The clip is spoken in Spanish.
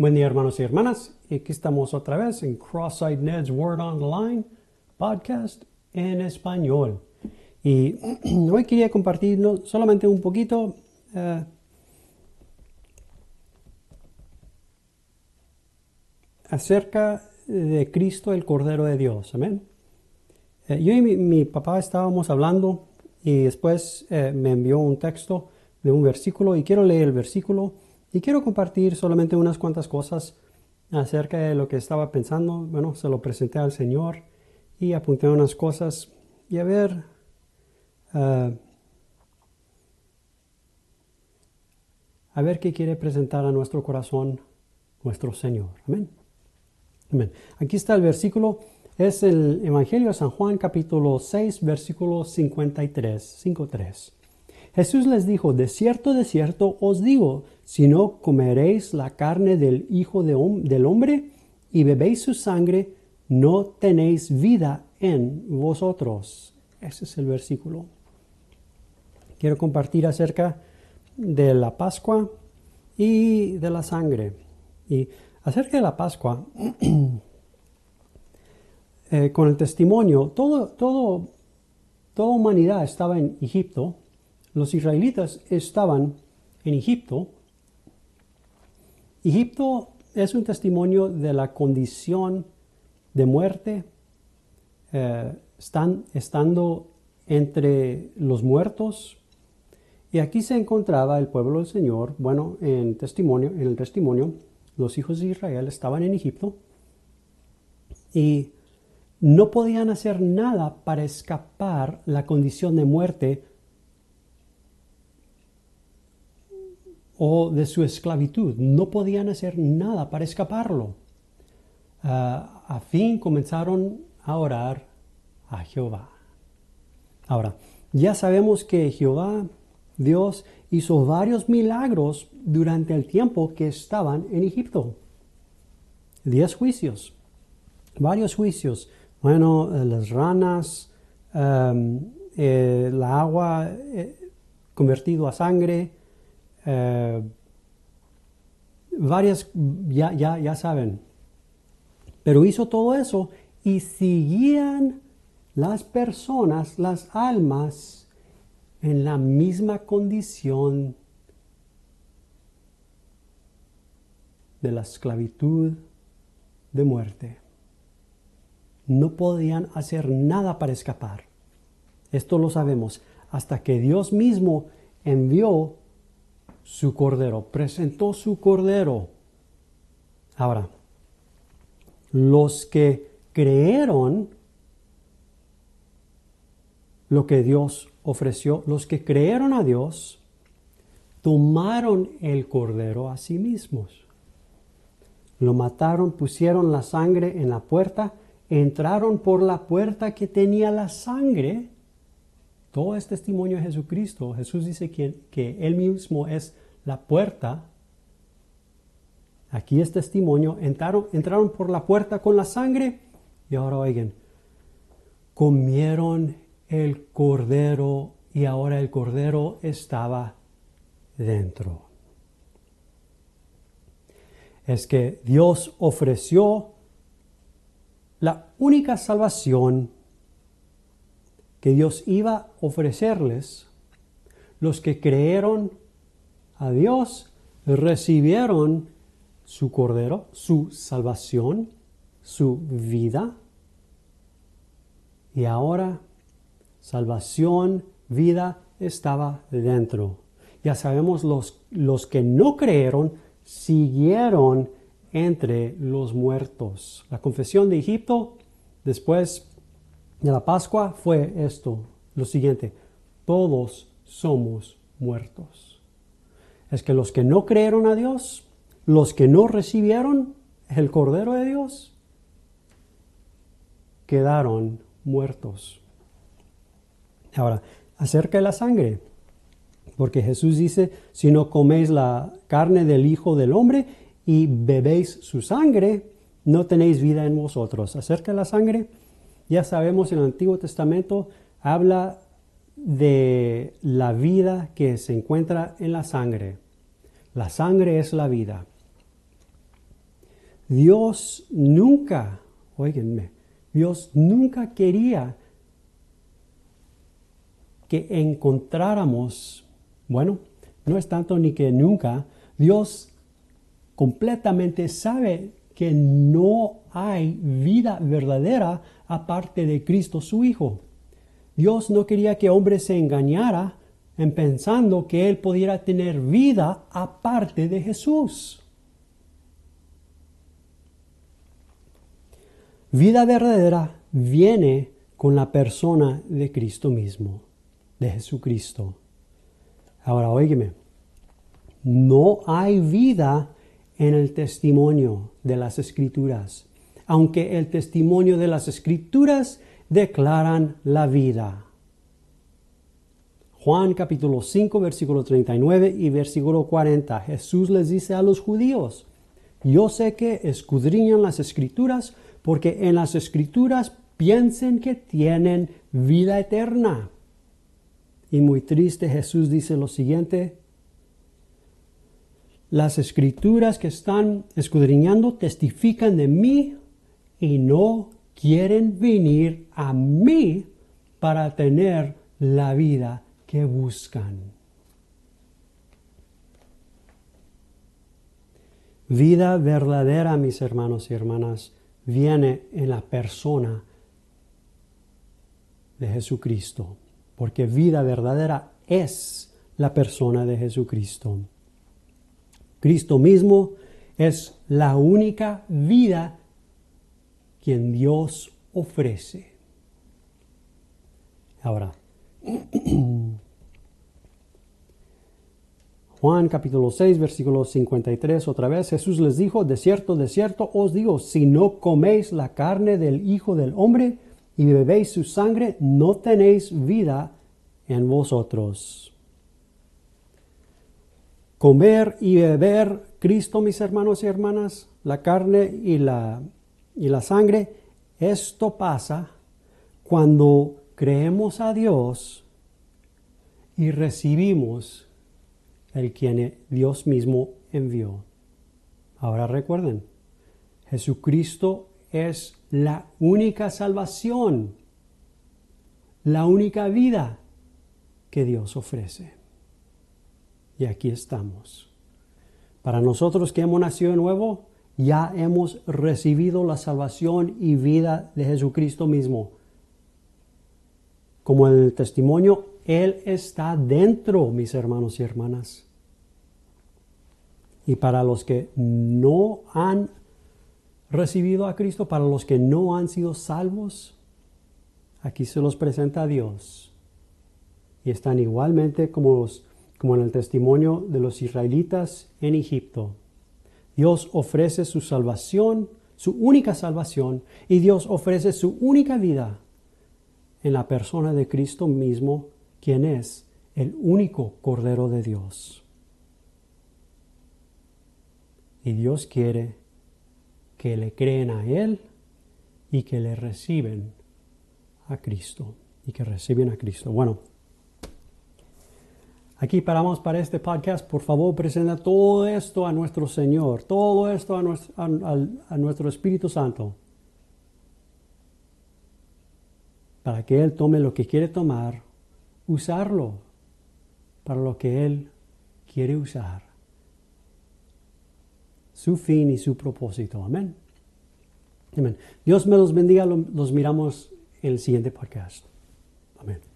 Buen día hermanos y hermanas, aquí estamos otra vez en Cross-Eyed Ned's Word on the Line podcast en español. Y hoy quería compartir solamente un poquito uh, acerca de Cristo el Cordero de Dios. Amén. Eh, yo y mi, papá estábamos hablando y después eh, me envió un texto de un versículo y quiero leer el versículo y quiero compartir solamente unas cuantas cosas acerca de lo que estaba pensando. Bueno, se lo presenté al Señor y apunté unas cosas y a ver uh, a ver qué quiere presentar a nuestro corazón nuestro Señor. Amén. Amén. Aquí está el versículo, es el Evangelio de San Juan capítulo 6, versículo 53, 53. Jesús les dijo, de cierto, de cierto os digo, si no comeréis la carne del Hijo del Hombre y bebéis su sangre, no tenéis vida en vosotros. Ese es el versículo. Quiero compartir acerca de la Pascua y de la sangre. Y acerca de la Pascua, eh, con el testimonio, todo, todo, toda humanidad estaba en Egipto, los israelitas estaban en Egipto. Egipto es un testimonio de la condición de muerte, eh, están, estando entre los muertos. Y aquí se encontraba el pueblo del Señor, bueno, en testimonio, en el testimonio, los hijos de Israel estaban en Egipto y no podían hacer nada para escapar la condición de muerte o de su esclavitud. No podían hacer nada para escaparlo. Ah, a fin comenzaron a orar a Jehová. Ahora, ya sabemos que Jehová, Dios, hizo varios milagros durante el tiempo que estaban en Egipto. Diez juicios, varios juicios. Bueno, eh, las ranas, em, eh, la agua eh, convertido a sangre, varias, ya, ya, ya saben. Pero hizo todo eso y seguían las personas, las almas, en la misma condición de la esclavitud de muerte. No podían hacer nada para escapar. Esto lo sabemos hasta que Dios mismo envió su cordero, presentó su cordero. Ahora, los que creyeron lo que Dios ofreció, los que creyeron a Dios, tomaron el cordero a sí mismos. Lo mataron, pusieron la sangre en la puerta, entraron por la puerta que tenía la sangre. Todo es testimonio de Jesucristo. Jesús dice que, que Él mismo es la puerta. Aquí es testimonio. Entraron, entraron por la puerta con la sangre y ahora oigan, comieron el cordero y ahora el cordero estaba dentro. Es que Dios ofreció la única salvación que Dios iba a ofrecerles. Los que creyeron a Dios recibieron su cordero, su salvación, su vida. Y ahora salvación, vida estaba dentro. Ya sabemos, los, los que no creyeron siguieron entre los muertos. La confesión de Egipto después de la Pascua fue esto, lo siguiente, todos somos muertos. Es que los que no creyeron a Dios, los que no recibieron el Cordero de Dios, quedaron muertos. Ahora, acerca de la sangre, porque Jesús dice, si no coméis la carne del Hijo del Hombre y bebéis su sangre, no tenéis vida en vosotros. Acerca de la sangre, ya sabemos en el Antiguo Testamento habla de la vida que se encuentra en la sangre. La sangre es la vida. Dios nunca, oíganme, Dios nunca quería que encontráramos, bueno, no es tanto ni que nunca, Dios completamente sabe que no hay vida verdadera aparte de Cristo su Hijo. Dios no quería que hombre se engañara en pensando que él pudiera tener vida aparte de Jesús. Vida verdadera viene con la persona de Cristo mismo, de Jesucristo. Ahora, óigeme, no hay vida en el testimonio de las escrituras, aunque el testimonio de las escrituras declaran la vida. Juan capítulo 5, versículo 39 y versículo 40. Jesús les dice a los judíos, yo sé que escudriñan las escrituras porque en las escrituras piensen que tienen vida eterna. Y muy triste Jesús dice lo siguiente, las escrituras que están escudriñando testifican de mí y no quieren venir a mí para tener la vida que buscan. Vida verdadera, mis hermanos y hermanas, viene en la persona de Jesucristo, porque vida verdadera es la persona de Jesucristo. Cristo mismo es la única vida quien Dios ofrece. Ahora, Juan capítulo 6, versículo 53, otra vez Jesús les dijo, de cierto, de cierto os digo, si no coméis la carne del Hijo del Hombre y bebéis su sangre, no tenéis vida en vosotros. Comer y beber Cristo, mis hermanos y hermanas, la carne y la, y la sangre, esto pasa cuando creemos a Dios y recibimos el quien Dios mismo envió. Ahora recuerden, Jesucristo es la única salvación, la única vida que Dios ofrece. Y aquí estamos. Para nosotros que hemos nacido de nuevo, ya hemos recibido la salvación y vida de Jesucristo mismo. Como en el testimonio, Él está dentro, mis hermanos y hermanas. Y para los que no han recibido a Cristo, para los que no han sido salvos, aquí se los presenta a Dios. Y están igualmente como, como en el testimonio de los israelitas en Egipto. Dios ofrece su salvación, su única salvación, y Dios ofrece su única vida en la persona de Cristo mismo, quien es el único Cordero de Dios. Y Dios quiere que le creen a Él y que le reciben a Cristo. Y que reciben a Cristo. Bueno, aquí paramos para este podcast. Por favor, presenta todo esto a nuestro Señor, todo esto a nuestro, Espíritu Santo. Para que Él tome lo que quiere tomar, usarlo para lo que Él quiere usar su fin y su propósito. Amén. Amén. Dios me los bendiga. Los miramos en el siguiente podcast. Amén.